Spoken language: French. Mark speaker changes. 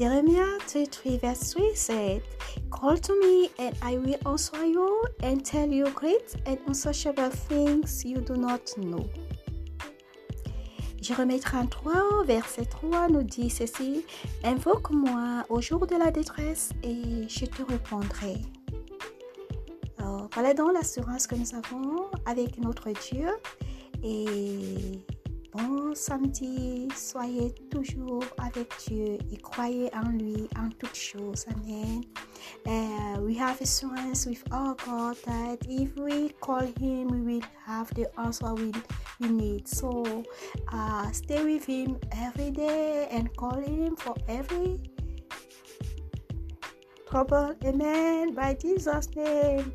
Speaker 1: Jeremiah 33 verse 3 said, Call to me and I will answer you and tell you great and unsearchable things you do not know. Jérémie 33, verset 3 nous dit ceci, Invoque-moi au jour de la détresse et je te répondrai. Alors, voilà donc l'assurance que nous avons avec notre Dieu et bon samedi, soyez toujours avec Dieu et croyez en lui en toutes choses. Amen. Uh, we have assurance with our God that if we call Him, we will have the answer we, we need. So uh, stay with Him every day and call Him for every trouble. Amen. By Jesus' name.